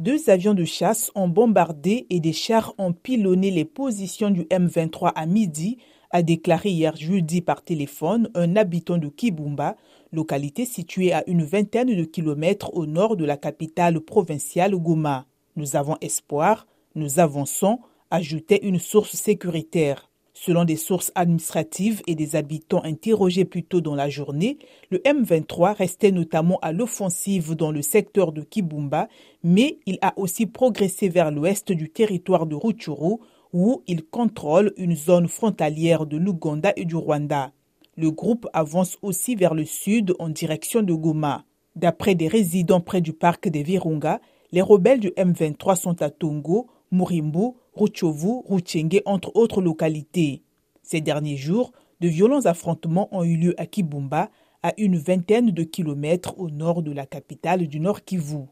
deux avions de chasse ont bombardé et des chars ont pilonné les positions du M23 à midi, a déclaré hier jeudi par téléphone un habitant de Kibumba, localité située à une vingtaine de kilomètres au nord de la capitale provinciale Goma. Nous avons espoir, nous avançons, ajoutait une source sécuritaire. Selon des sources administratives et des habitants interrogés plus tôt dans la journée, le M23 restait notamment à l'offensive dans le secteur de Kibumba, mais il a aussi progressé vers l'ouest du territoire de Rutshuru, où il contrôle une zone frontalière de l'Ouganda et du Rwanda. Le groupe avance aussi vers le sud en direction de Goma. D'après des résidents près du parc des Virunga, les rebelles du M23 sont à Tongo, Murimbo, Ruchovu, Ruchenge, entre autres localités. Ces derniers jours, de violents affrontements ont eu lieu à Kibumba, à une vingtaine de kilomètres au nord de la capitale du Nord Kivu.